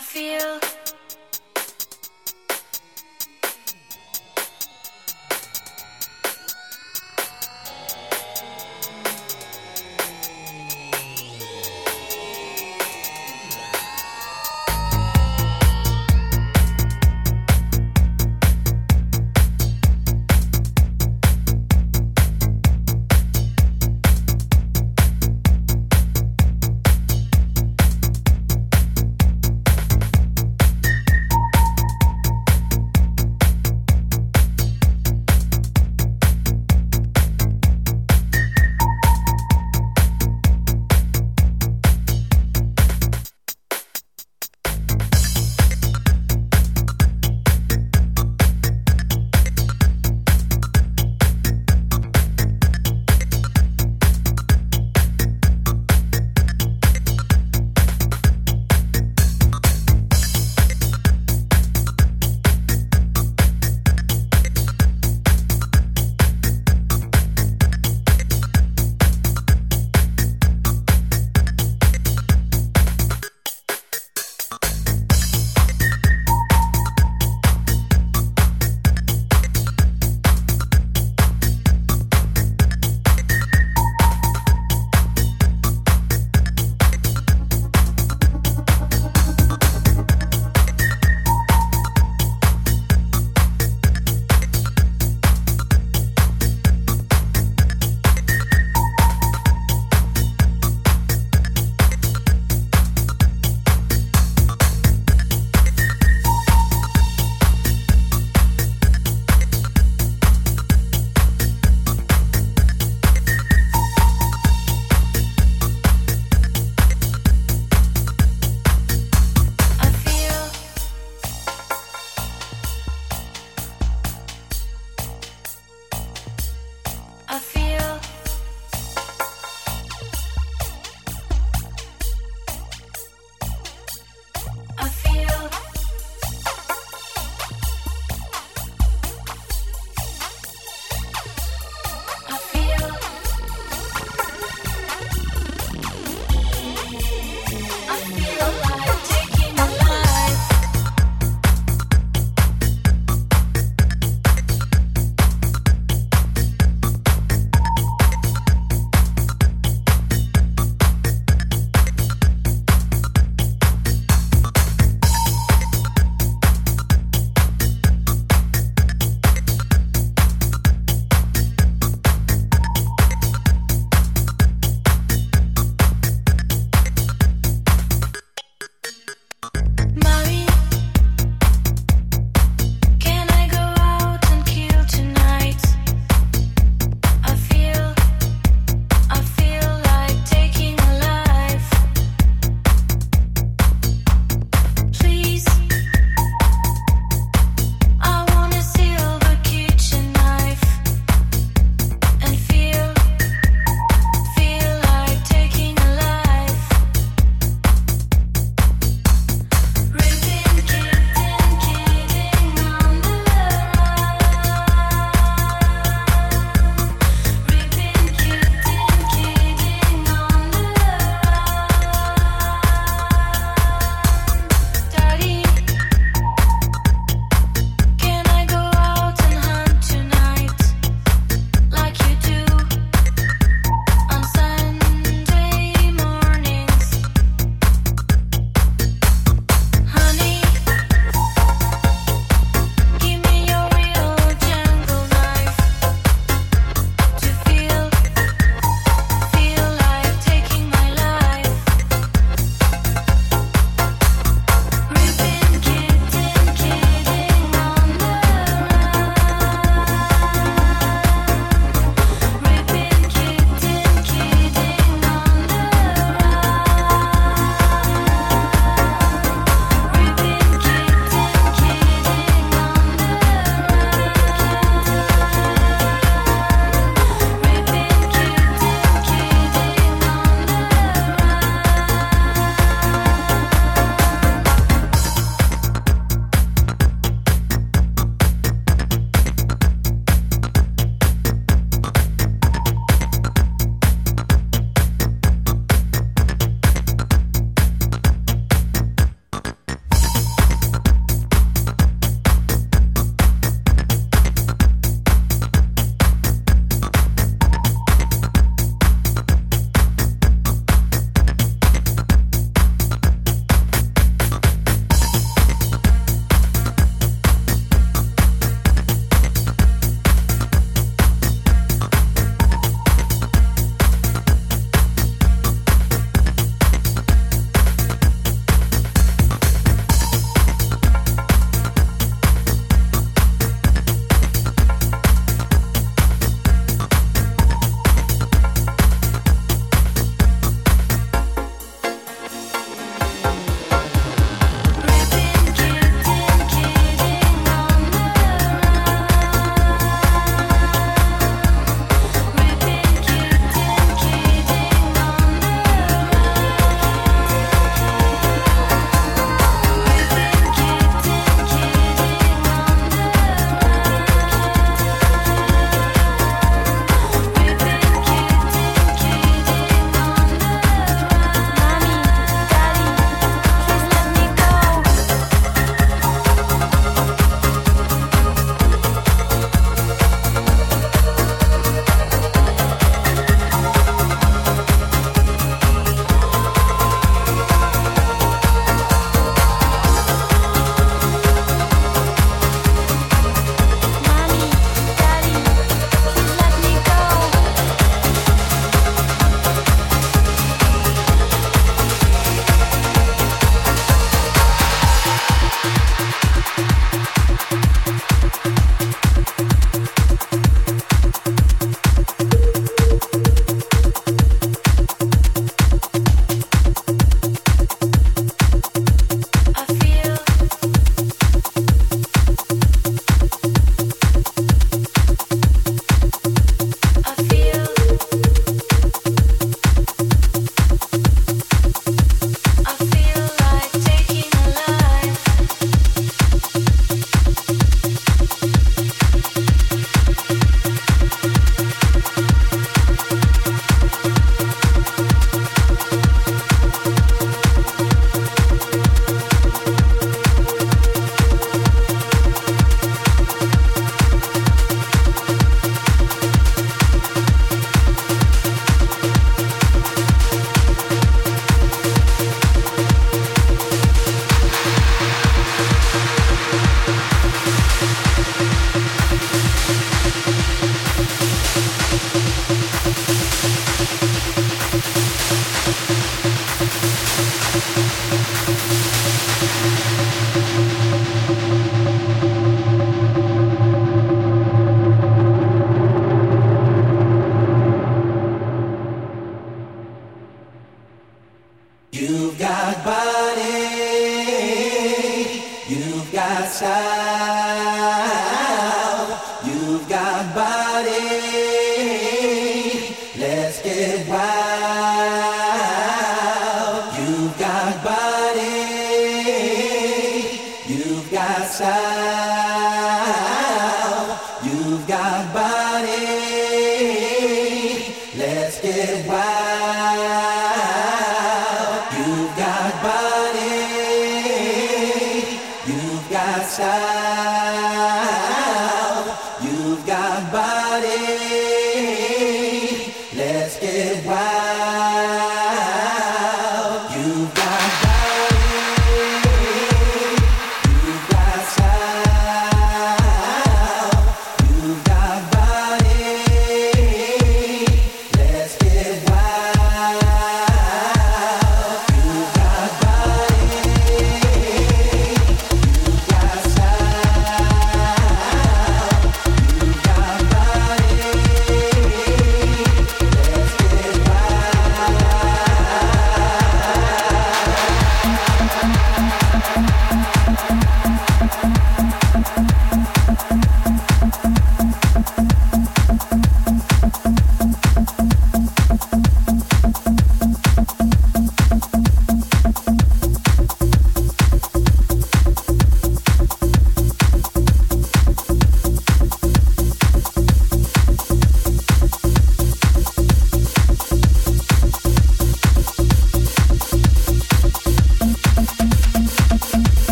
Feel.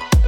If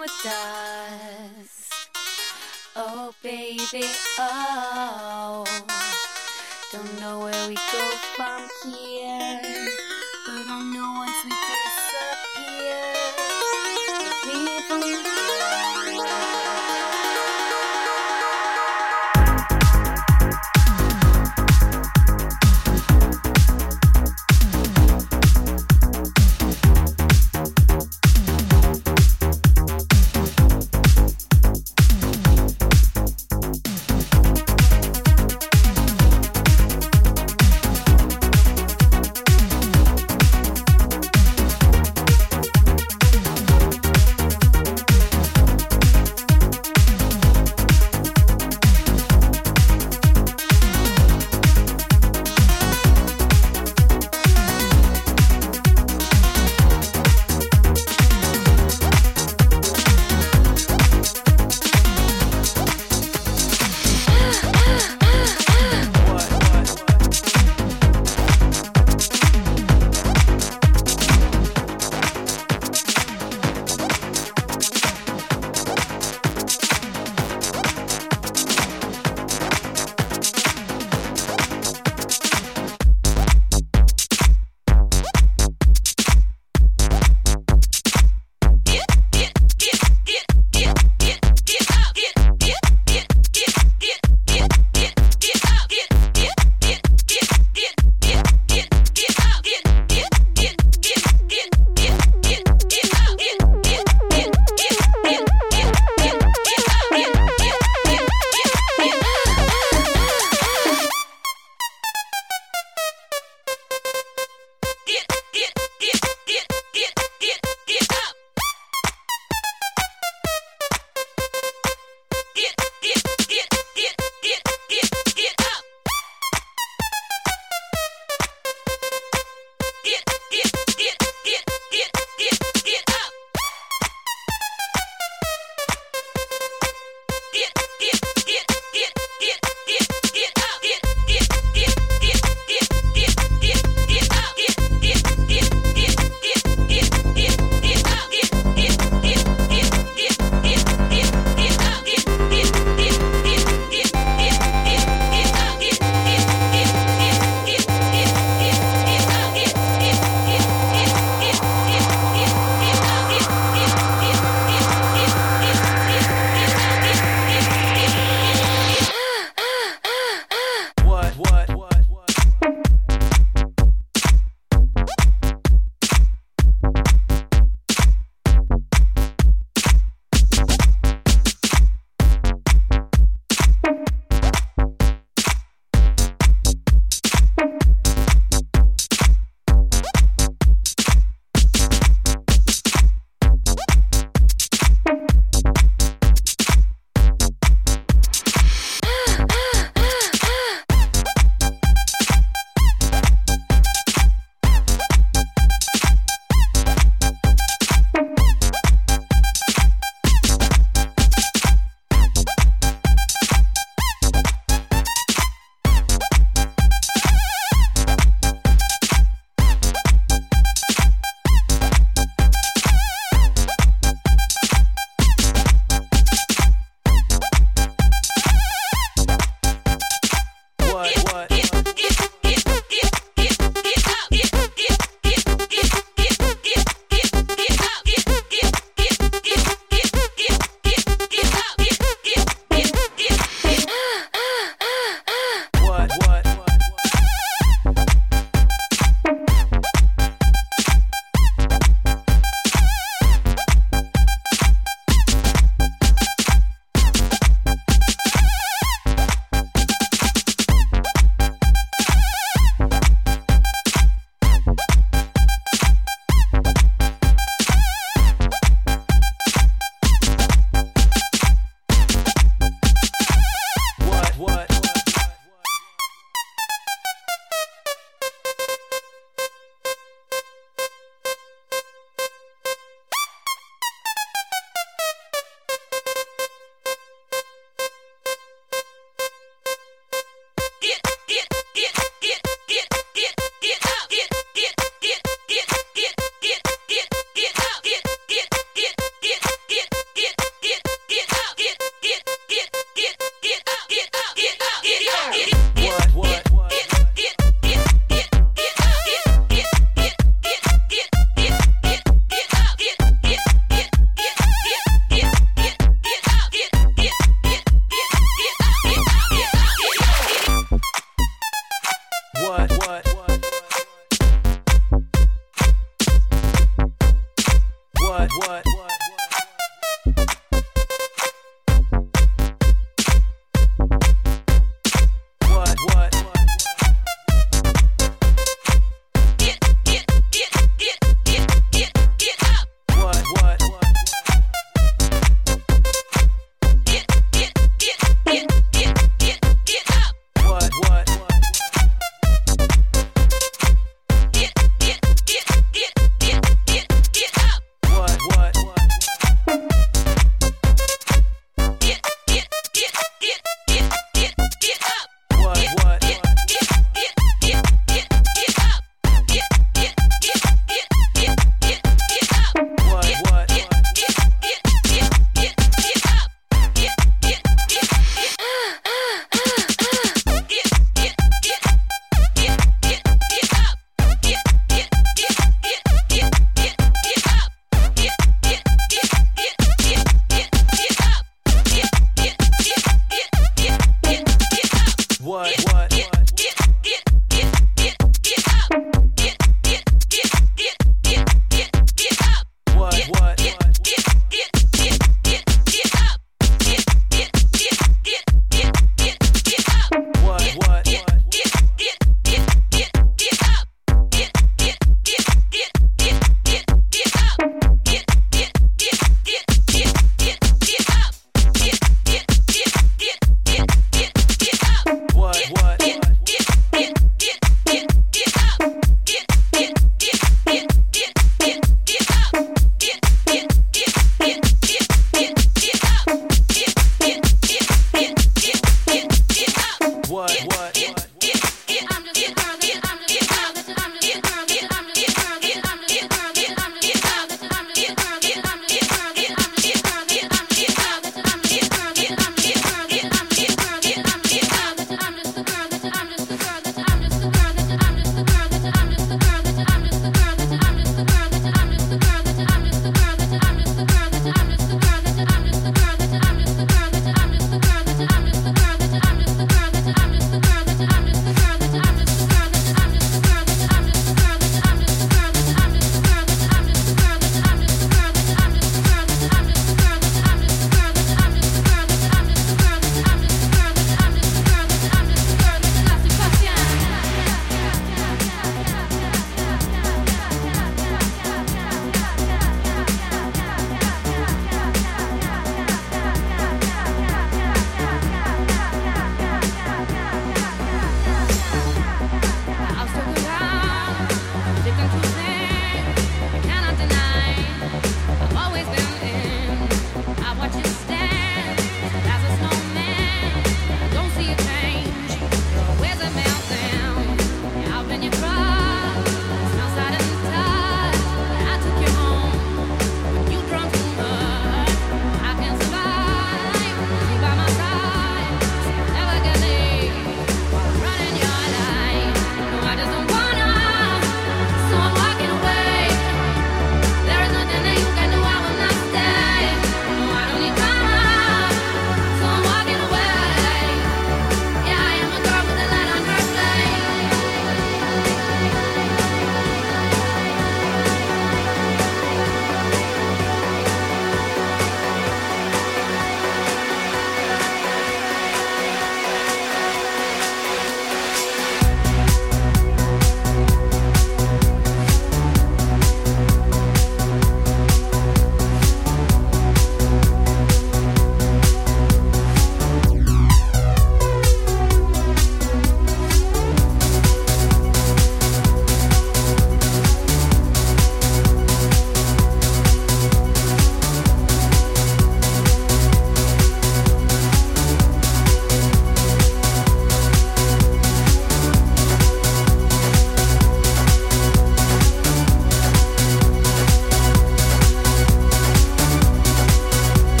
with dust. Oh, baby, oh. Don't know where we go from here,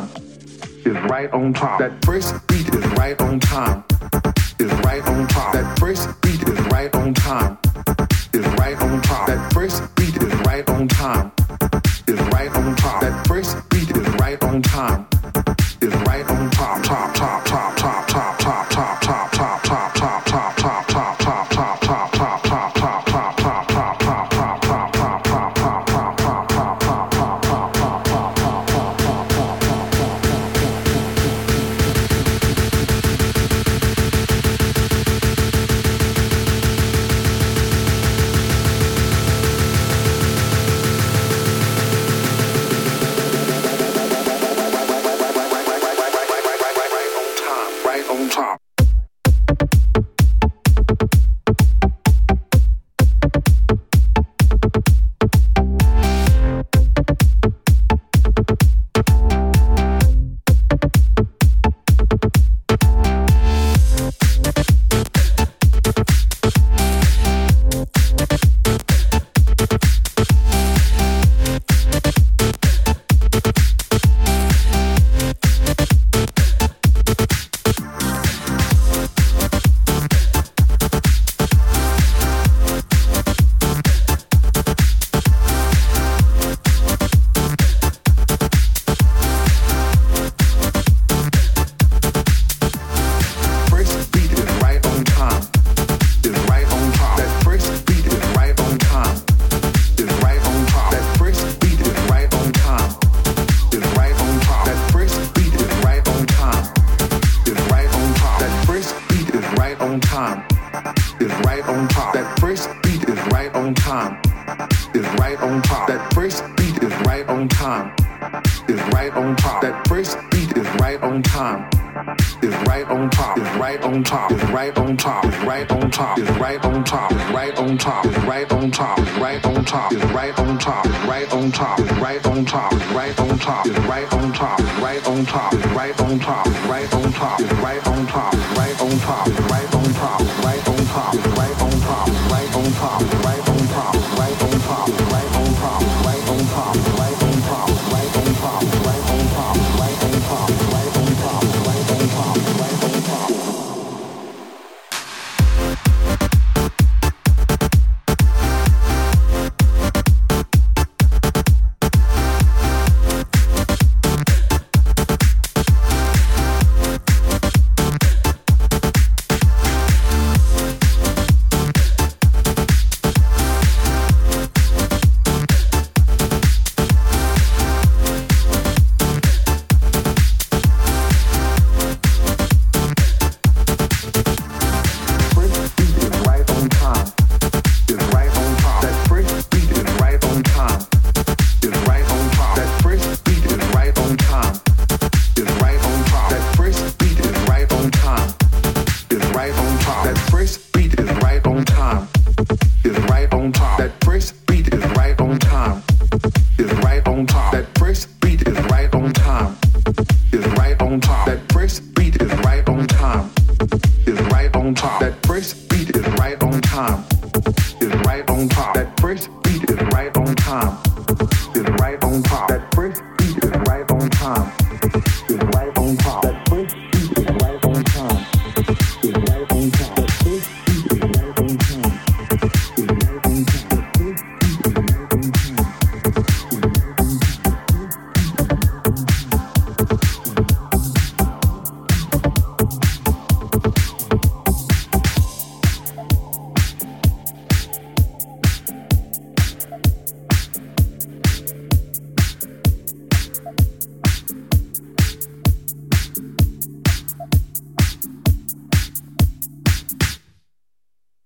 time. Is right on time. That first beat is right on time.